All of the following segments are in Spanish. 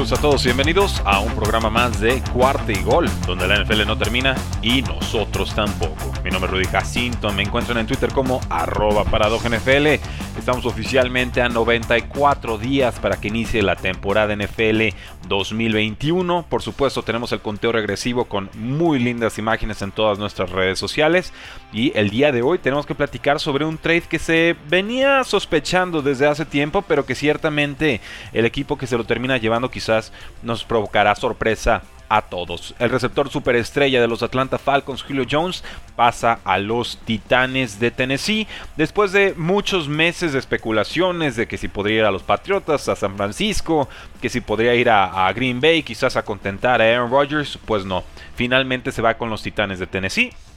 A todos y bienvenidos a un programa más de Cuarta y Gol, donde la NFL no termina y nosotros tampoco. Mi nombre es Rudy Jacinto, me encuentran en Twitter como arroba NFL. Estamos oficialmente a 94 días para que inicie la temporada NFL 2021. Por supuesto, tenemos el conteo regresivo con muy lindas imágenes en todas nuestras redes sociales. Y el día de hoy tenemos que platicar sobre un trade que se venía sospechando desde hace tiempo, pero que ciertamente el equipo que se lo termina llevando quizás nos provocará sorpresa a todos. El receptor superestrella de los Atlanta Falcons, Julio Jones, pasa a los Titanes de Tennessee después de muchos meses de especulaciones de que si podría ir a los Patriotas, a San Francisco, que si podría ir a, a Green Bay, quizás a contentar a Aaron Rodgers, pues no. Finalmente se va con los Titanes de Tennessee se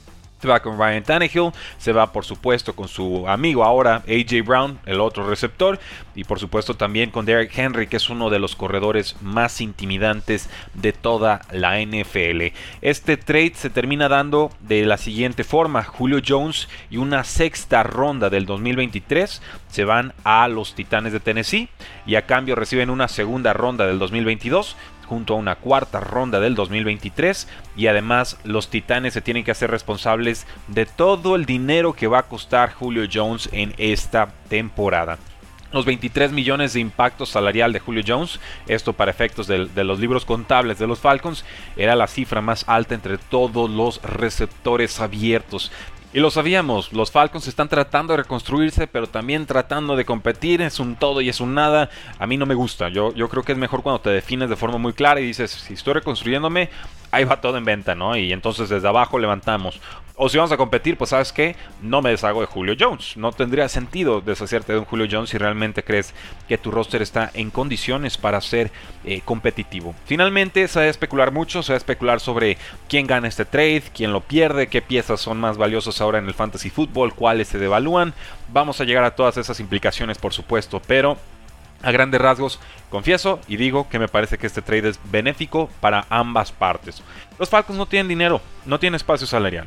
va con Ryan Tannehill, se va por supuesto con su amigo ahora AJ Brown, el otro receptor, y por supuesto también con Derek Henry, que es uno de los corredores más intimidantes de toda la NFL. Este trade se termina dando de la siguiente forma, Julio Jones y una sexta ronda del 2023 se van a los Titanes de Tennessee y a cambio reciben una segunda ronda del 2022 junto a una cuarta ronda del 2023 y además los Titanes se tienen que hacer responsables de todo el dinero que va a costar Julio Jones en esta temporada los 23 millones de impacto salarial de Julio Jones, esto para efectos de, de, los libros contables de los Falcons, era la cifra más alta entre todos los receptores abiertos. Y lo sabíamos, los Falcons están tratando de reconstruirse, pero también tratando de competir. Es un todo y es un nada. A mí no me gusta. Yo, yo creo que es mejor cuando te defines de forma muy clara y dices, si estoy reconstruyéndome, ahí va todo en venta, ¿no? Y entonces desde abajo levantamos. O si vamos a competir, pues sabes qué, no me deshago de Julio Jones. No tendría sentido deshacerte de un Julio Jones si realmente crees que tu roster está en condiciones para ser eh, competitivo. Finalmente se va a especular mucho, se va a especular sobre quién gana este trade, quién lo pierde, qué piezas son más valiosas ahora en el fantasy football, cuáles se devalúan. Vamos a llegar a todas esas implicaciones, por supuesto, pero a grandes rasgos, confieso y digo que me parece que este trade es benéfico para ambas partes. Los Falcons no tienen dinero, no tienen espacio salarial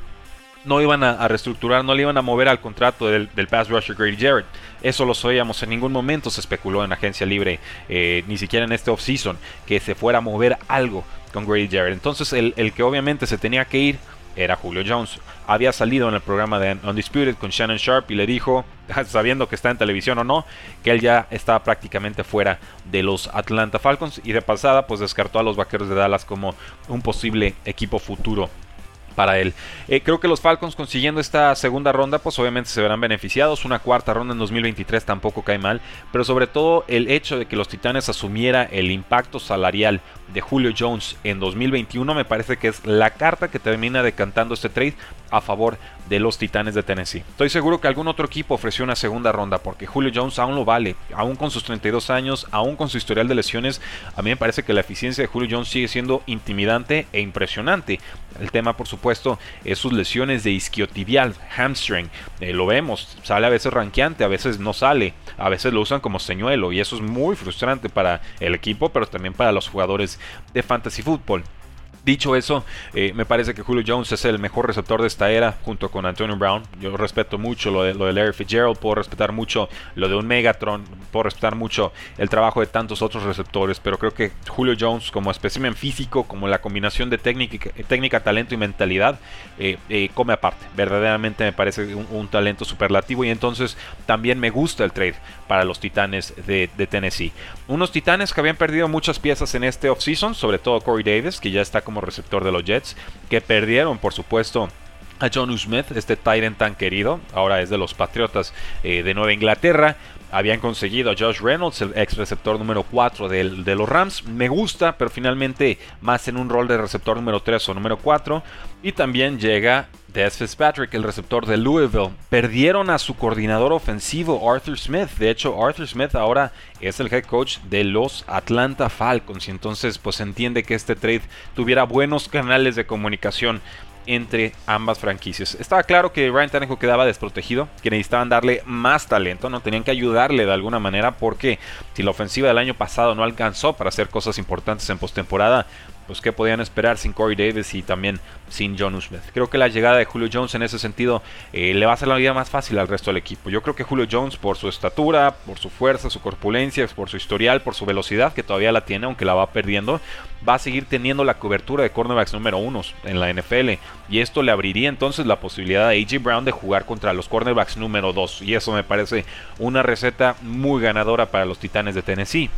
no iban a, reestructurar, no le iban a mover al contrato del, pass rusher Grady Jarrett. Eso lo sabíamos, en ningún momento se especuló en agencia libre, eh, ni siquiera en este offseason, que se fuera a mover algo con Grady Jarrett. Entonces el, el que obviamente se tenía que ir era Julio Jones. Había salido en el programa de Undisputed con Shannon Sharp y le dijo, sabiendo que está en televisión o no, que él ya estaba prácticamente fuera de los Atlanta Falcons y de pasada pues descartó a los Vaqueros de Dallas como un posible equipo futuro para él. Eh, creo que los Falcons consiguiendo esta segunda ronda, pues obviamente se verán beneficiados. Una cuarta ronda en 2023 tampoco cae mal, pero sobre todo el hecho de que los Titanes asumiera el impacto salarial de Julio Jones en 2021 me parece que es la carta que termina decantando este trade a favor de los Titanes de Tennessee. Estoy seguro que algún otro equipo ofreció una segunda ronda porque Julio Jones aún lo vale, aún con sus 32 años, aún con su historial de lesiones, a mí me parece que la eficiencia de Julio Jones sigue siendo intimidante e impresionante. El tema, por supuesto, es sus lesiones de isquiotibial, hamstring. Eh, lo vemos, sale a veces ranqueante, a veces no sale, a veces lo usan como señuelo y eso es muy frustrante para el equipo, pero también para los jugadores de fantasy football. Dicho eso, eh, me parece que Julio Jones es el mejor receptor de esta era junto con Antonio Brown. Yo respeto mucho lo de, lo de Larry Fitzgerald, puedo respetar mucho lo de un Megatron, puedo respetar mucho el trabajo de tantos otros receptores, pero creo que Julio Jones como espécimen físico, como la combinación de técnica, técnica talento y mentalidad, eh, eh, come aparte. Verdaderamente me parece un, talento superlativo y entonces también me gusta el trade para los Titanes de, de Tennessee. Unos Titanes que habían perdido muchas piezas en este offseason, sobre todo Corey Davis, que ya está como receptor de los Jets, que perdieron, por supuesto, a John Smith, este Tyrant tan querido, ahora es de los Patriotas eh, de Nueva Inglaterra, habían conseguido a Josh Reynolds, el ex receptor número 4 de, los Rams. Me gusta, pero finalmente más en un rol de receptor número 3 o número 4. Y también llega Des Fitzpatrick, el receptor de Louisville. Perdieron a su coordinador ofensivo, Arthur Smith. De hecho, Arthur Smith ahora es el head coach de los Atlanta Falcons. Y entonces, pues entiende que este trade tuviera buenos canales de comunicación entre ambas franquicias. Estaba claro que Ryan Tannehill quedaba desprotegido, que necesitaban darle más talento, no tenían que ayudarle de alguna manera porque si la ofensiva del año pasado no alcanzó para hacer cosas importantes en postemporada, pues qué podían esperar sin Corey Davis y también sin John Smith. Creo que la llegada de Julio Jones en ese sentido eh, le va a hacer la vida más fácil al resto del equipo. Yo creo que Julio Jones por su estatura, por su fuerza, su corpulencia, por su historial, por su velocidad, que todavía la tiene, aunque la va perdiendo, va a seguir teniendo la cobertura de cornerbacks número uno en la NFL. Y esto le abriría entonces la posibilidad a AJ Brown de jugar contra los cornerbacks número 2. Y eso me parece una receta muy ganadora para los Titanes de Tennessee.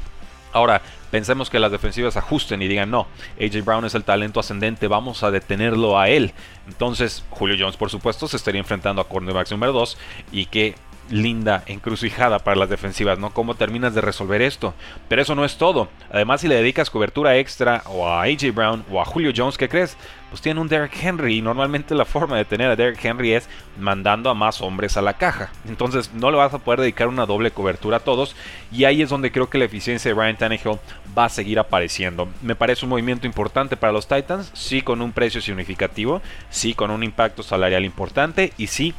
Ahora, pensemos que las defensivas ajusten y digan, no, AJ Brown es el talento ascendente, vamos a detenerlo a él. Entonces, Julio Jones, por supuesto, se estaría enfrentando a cornerbacks número 2 y que linda encrucijada para las defensivas, ¿no? ¿Cómo terminas de resolver esto? Pero eso no es todo. Además, si le dedicas cobertura extra o a AJ Brown o a Julio Jones, ¿qué crees? Pues tiene un Derrick Henry y normalmente la forma de tener a Derrick Henry es mandando a más hombres a la caja. Entonces no le vas a poder dedicar una doble cobertura a todos y ahí es donde creo que la eficiencia de Ryan Tannehill va a seguir apareciendo. Me parece un movimiento importante para los Titans, sí con un precio significativo, sí con un impacto salarial importante y sí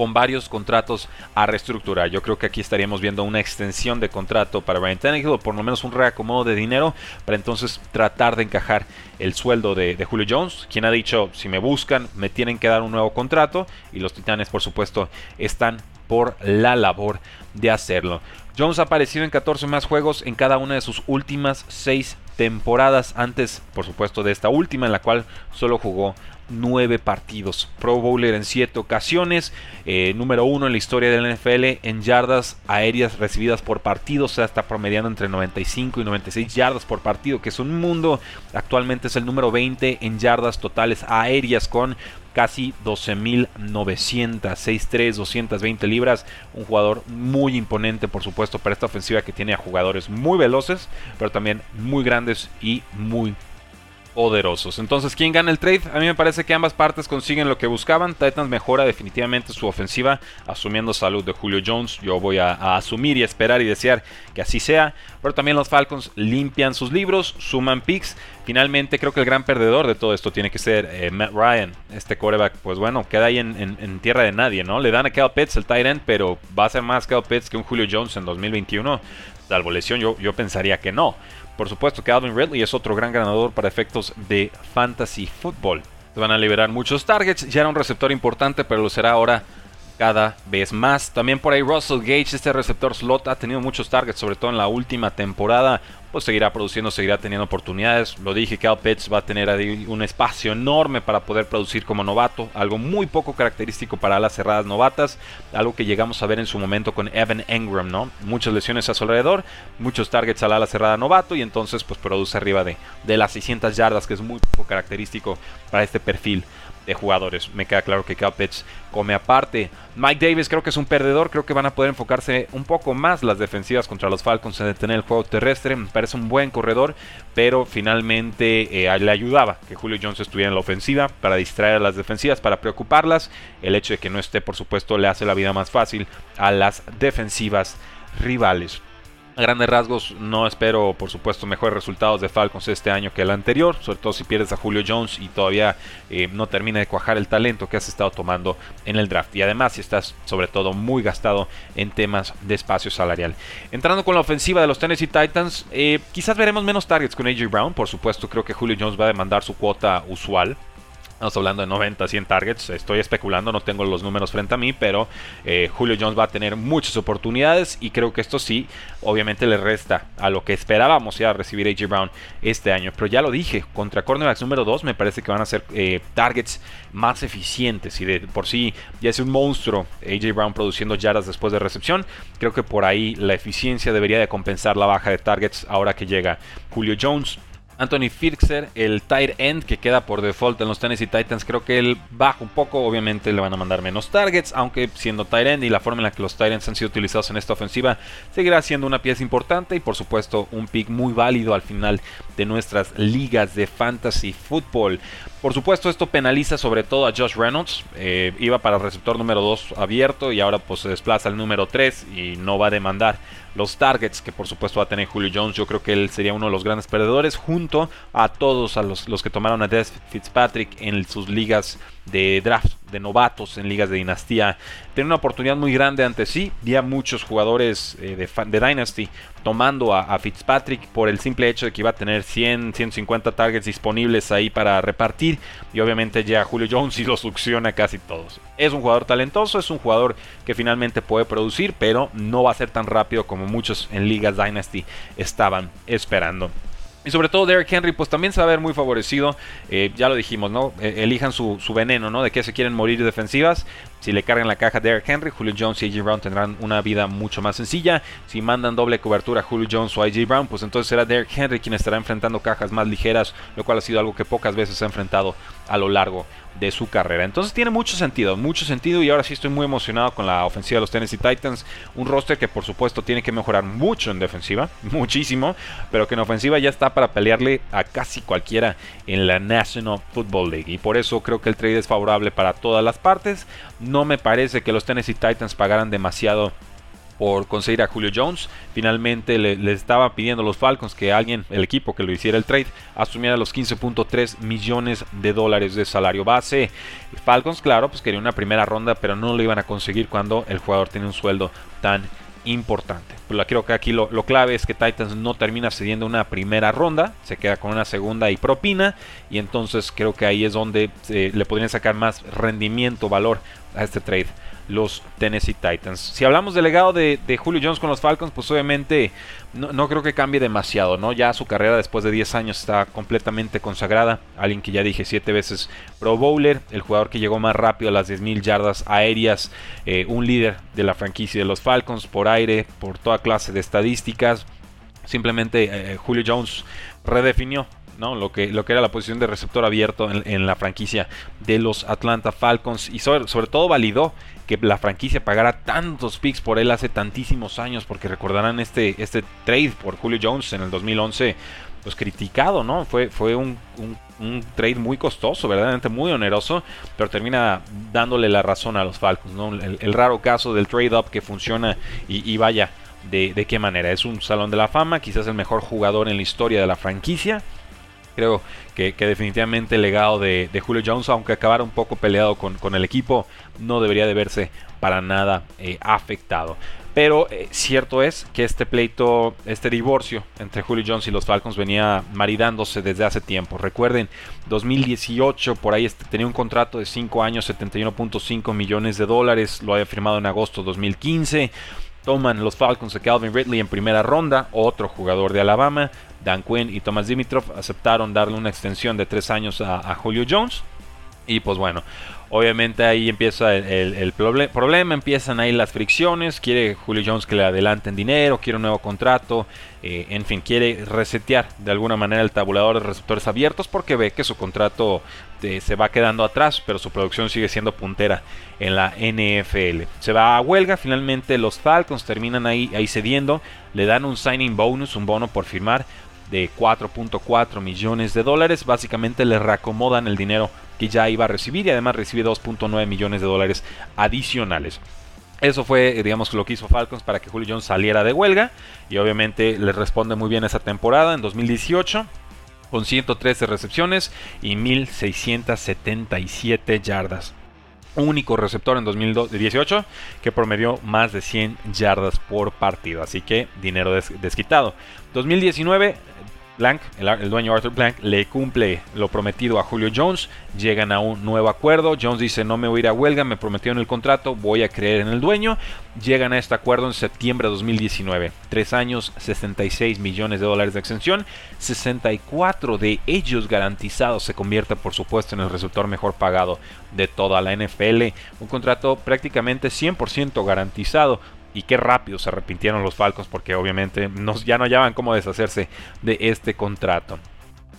con varios contratos a reestructurar. Yo creo que aquí estaríamos viendo una extensión de contrato para Brian Tannehill o por lo menos un reacomodo de dinero para entonces tratar de encajar el sueldo de, de, Julio Jones, quien ha dicho si me buscan me tienen que dar un nuevo contrato y los Titanes por supuesto están por la labor de hacerlo. Jones ha aparecido en 14 más juegos en cada una de sus últimas 6 temporadas antes, por supuesto, de esta última en la cual solo jugó nueve partidos. Pro Bowler en siete ocasiones. Eh, número uno en la historia del NFL en yardas aéreas recibidas por partido. O sea, está promediando entre 95 y 96 yardas por partido, que es un mundo. Actualmente es el número 20 en yardas totales aéreas con casi 12.900, 6'3, 220 libras. Un jugador muy imponente, por supuesto, para esta ofensiva que tiene a jugadores muy veloces, pero también muy grandes y muy poderosos. Entonces, ¿quién gana el trade? A mí me parece que ambas partes consiguen lo que buscaban. Titans mejora definitivamente su ofensiva, asumiendo salud de Julio Jones. Yo voy a, asumir y esperar y desear que así sea. Pero también los Falcons limpian sus libros, suman picks. Finalmente, creo que el gran perdedor de todo esto tiene que ser eh, Matt Ryan. Este coreback, pues bueno, queda ahí en, tierra de nadie, ¿no? Le dan a Cal Pitts el tight end, pero va a ser más Cal Pitts que un Julio Jones en 2021. Salvo lesión, yo, yo pensaría que no. Por supuesto que Alvin Ridley es otro gran ganador para efectos de fantasy football. Se van a liberar muchos targets, ya era un receptor importante, pero lo será ahora cada vez más. También por ahí Russell Gage, este receptor slot, ha tenido muchos targets, sobre todo en la última temporada pues seguirá produciendo, seguirá teniendo oportunidades. Lo dije, Cal Pitts va a tener ahí un espacio enorme para poder producir como novato, algo muy poco característico para las cerradas novatas, algo que llegamos a ver en su momento con Evan Engram, ¿no? Muchas lesiones a su alrededor, muchos targets al ala cerrada novato y entonces pues produce arriba de, de las 600 yardas, que es muy poco característico para este perfil de jugadores. Me queda claro que Cal Pitts come aparte. Mike Davis creo que es un perdedor, creo que van a poder enfocarse un poco más las defensivas contra los Falcons en detener el juego terrestre. Me parece un buen corredor, pero finalmente eh, le ayudaba que Julio Jones estuviera en la ofensiva para distraer a las defensivas, para preocuparlas. El hecho de que no esté, por supuesto, le hace la vida más fácil a las defensivas rivales. A grandes rasgos, no espero, por supuesto, mejores resultados de Falcons este año que el anterior, sobre todo si pierdes a Julio Jones y todavía eh, no termina de cuajar el talento que has estado tomando en el draft. Y además, si estás, sobre todo, muy gastado en temas de espacio salarial. Entrando con la ofensiva de los Tennessee Titans, eh, quizás veremos menos targets con AJ Brown. Por supuesto, creo que Julio Jones va a demandar su cuota usual. Estamos hablando de 90, 100 targets. Estoy especulando, no tengo los números frente a mí, pero eh, Julio Jones va a tener muchas oportunidades y creo que esto sí, obviamente le resta a lo que esperábamos ya recibir AJ Brown este año. Pero ya lo dije, contra cornerbacks número 2 me parece que van a ser eh, targets más eficientes y de por sí ya es un monstruo AJ Brown produciendo yardas después de recepción. Creo que por ahí la eficiencia debería de compensar la baja de targets ahora que llega Julio Jones. Anthony Firkser, el tight end que queda por default en los Tennessee Titans, creo que él baja un poco, obviamente le van a mandar menos targets, aunque siendo tight end y la forma en la que los tight ends han sido utilizados en esta ofensiva, seguirá siendo una pieza importante y por supuesto un pick muy válido al final de nuestras ligas de fantasy football. Por supuesto, esto penaliza sobre todo a Josh Reynolds. Eh, iba para el receptor número 2 abierto y ahora pues se desplaza al número 3 y no va a demandar los targets que por supuesto va a tener Julio Jones. Yo creo que él sería uno de los grandes perdedores junto a todos a los, que tomaron a Des Fitzpatrick en sus ligas de draft de novatos en ligas de dinastía. Tiene una oportunidad muy grande ante sí. a muchos jugadores eh, de, de, Dynasty tomando a, Fitzpatrick por el simple hecho de que iba a tener 100, 150 targets disponibles ahí para repartir. Y obviamente ya Julio Jones y lo succiona casi todos. Es un jugador talentoso, es un jugador que finalmente puede producir, pero no va a ser tan rápido como muchos en ligas Dynasty estaban esperando. Y sobre todo Derrick Henry, pues también se va a ver muy favorecido. Eh, ya lo dijimos, ¿no? E, elijan su, su, veneno, ¿no? De que se quieren morir defensivas. Si le cargan la caja Derrick Henry, Julio Jones y AJ Brown tendrán una vida mucho más sencilla. Si mandan doble cobertura a Julio Jones o AJ Brown, pues entonces será Derrick Henry quien estará enfrentando cajas más ligeras, lo cual ha sido algo que pocas veces ha enfrentado a lo largo de su carrera. Entonces tiene mucho sentido, mucho sentido y ahora sí estoy muy emocionado con la ofensiva de los Tennessee Titans. Un roster que por supuesto tiene que mejorar mucho en defensiva, muchísimo, pero que en ofensiva ya está para pelearle a casi cualquiera en la National Football League. Y por eso creo que el trade es favorable para todas las partes. No me parece que los Tennessee Titans pagaran demasiado por conseguir a Julio Jones. Finalmente le, estaba pidiendo a los Falcons que alguien, el equipo que lo hiciera el trade, asumiera los 15.3 millones de dólares de salario base. Falcons, claro, pues quería una primera ronda, pero no lo iban a conseguir cuando el jugador tiene un sueldo tan importante. Pues creo que aquí lo, clave es que Titans no termina cediendo una primera ronda, se queda con una segunda y propina, y entonces creo que ahí es donde eh, le podrían sacar más rendimiento, valor a este trade los Tennessee Titans. Si hablamos del legado de, Julio Jones con los Falcons, pues obviamente no, creo que cambie demasiado, ¿no? Ya su carrera después de 10 años está completamente consagrada. Alguien que ya dije 7 veces Pro Bowler, el jugador que llegó más rápido a las 10.000 yardas aéreas, eh, un líder de la franquicia de los Falcons por aire, por toda clase de estadísticas. Simplemente eh, Julio Jones redefinió lo que, lo que era la posición de receptor abierto en, la franquicia de los Atlanta Falcons y sobre, todo validó que la franquicia pagara tantos picks por él hace tantísimos años, porque recordarán este, este trade por Julio Jones en el 2011, pues criticado, ¿no? Fue, fue un, trade muy costoso, verdaderamente muy oneroso, pero termina dándole la razón a los Falcons, ¿no? El, raro caso del trade up que funciona y, vaya. De, qué manera. Es un salón de la fama, quizás el mejor jugador en la historia de la franquicia creo que, definitivamente el legado de, Julio Jones, aunque acabara un poco peleado con, el equipo, no debería de verse para nada eh, afectado. Pero eh, cierto es que este pleito, este divorcio entre Julio Jones y los Falcons venía maridándose desde hace tiempo. Recuerden, 2018 por ahí este, tenía un contrato de 5 años, 71.5 millones de dólares, lo había firmado en agosto de 2015. Toman los Falcons a Calvin Ridley en primera ronda, otro jugador de Alabama. Dan Quinn y Thomas Dimitrov aceptaron darle una extensión de tres años a, Julio Jones. Y pues bueno, obviamente ahí empieza el, problema, empiezan ahí las fricciones, quiere Julio Jones que le adelanten dinero, quiere un nuevo contrato, eh, en fin, quiere resetear de alguna manera el tabulador de receptores abiertos porque ve que su contrato eh, se va quedando atrás, pero su producción sigue siendo puntera en la NFL. Se va a huelga, finalmente los Falcons terminan ahí, ahí cediendo, le dan un signing bonus, un bono por firmar de 4.4 millones de dólares, básicamente le reacomodan el dinero que ya iba a recibir y además recibe 2.9 millones de dólares adicionales. Eso fue, eh, digamos, lo que hizo Falcons para que Julio Jones saliera de huelga. Y obviamente le responde muy bien esa temporada en 2018. Con 113 recepciones y 1677 yardas. Único receptor en 2018 que promedió más de 100 yardas por partido. Así que dinero desquitado. 2019 El, dueño Arthur Blank, le cumple lo prometido a Julio Jones, llegan a un nuevo acuerdo, Jones dice no me voy a ir a huelga, me prometió en el contrato, voy a creer en el dueño, llegan a este acuerdo en septiembre de 2019, tres años, 66 millones de dólares de extensión, 64 de ellos garantizados, se convierte por supuesto en el receptor mejor pagado de toda la NFL, un contrato prácticamente 100% garantizado, y qué rápido se arrepintieron los Falcons porque obviamente ya no hallaban cómo deshacerse de este contrato.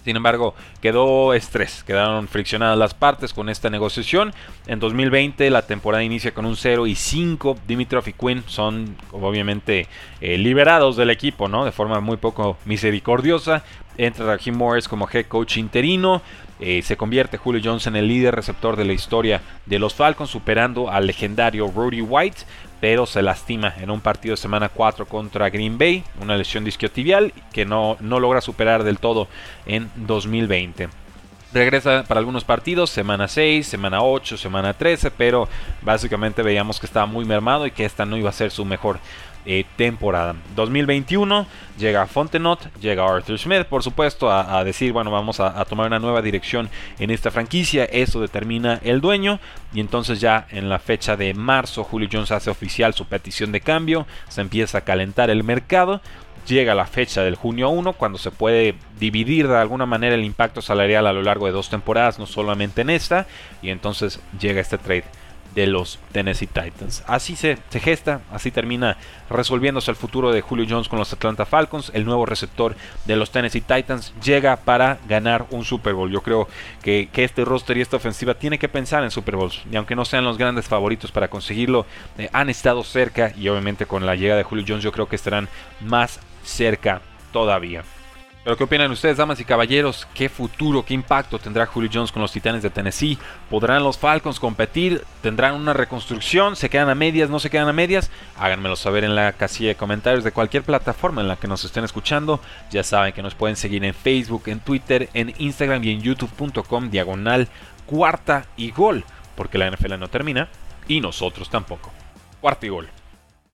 Sin embargo, quedó estrés, quedaron friccionadas las partes con esta negociación. En 2020 la temporada inicia con un 0 y 5. Dimitrov y Quinn son obviamente eh, liberados del equipo, ¿no? De forma muy poco misericordiosa. Entra Raheem Morris como head coach interino. Eh, se convierte Julio Jones en el líder receptor de la historia de los Falcons, superando al legendario Rudy White pero se lastima en un partido de semana 4 contra Green Bay, una lesión disquiotibial que no, no logra superar del todo en 2020. Regresa para algunos partidos, semana 6, semana 8, semana 13, pero básicamente veíamos que estaba muy mermado y que esta no iba a ser su mejor eh, temporada. 2021 llega Fontenot, llega Arthur Smith, por supuesto, a, decir, bueno, vamos a, tomar una nueva dirección en esta franquicia. Eso determina el dueño. Y entonces ya en la fecha de marzo, Julio Jones hace oficial su petición de cambio. Se empieza a calentar el mercado. Llega la fecha del junio 1, cuando se puede dividir de alguna manera el impacto salarial a lo largo de dos temporadas, no solamente en esta. Y entonces llega este trade de los Tennessee Titans. Así se, gesta, así termina resolviéndose el futuro de Julio Jones con los Atlanta Falcons. El nuevo receptor de los Tennessee Titans llega para ganar un Super Bowl. Yo creo que, este roster y esta ofensiva tiene que pensar en Super Bowls. Y aunque no sean los grandes favoritos para conseguirlo, eh, han estado cerca y obviamente con la llegada de Julio Jones yo creo que estarán más cerca todavía. Pero ¿qué opinan ustedes, damas y caballeros? ¿Qué futuro, qué impacto tendrá Julio Jones con los Titanes de Tennessee? ¿Podrán los Falcons competir? ¿Tendrán una reconstrucción? ¿Se quedan a medias? ¿No se quedan a medias? Háganmelo saber en la casilla de comentarios de cualquier plataforma en la que nos estén escuchando. Ya saben que nos pueden seguir en Facebook, en Twitter, en Instagram y en youtube.com diagonal cuarta y gol. Porque la NFL no termina y nosotros tampoco. Cuarta y gol.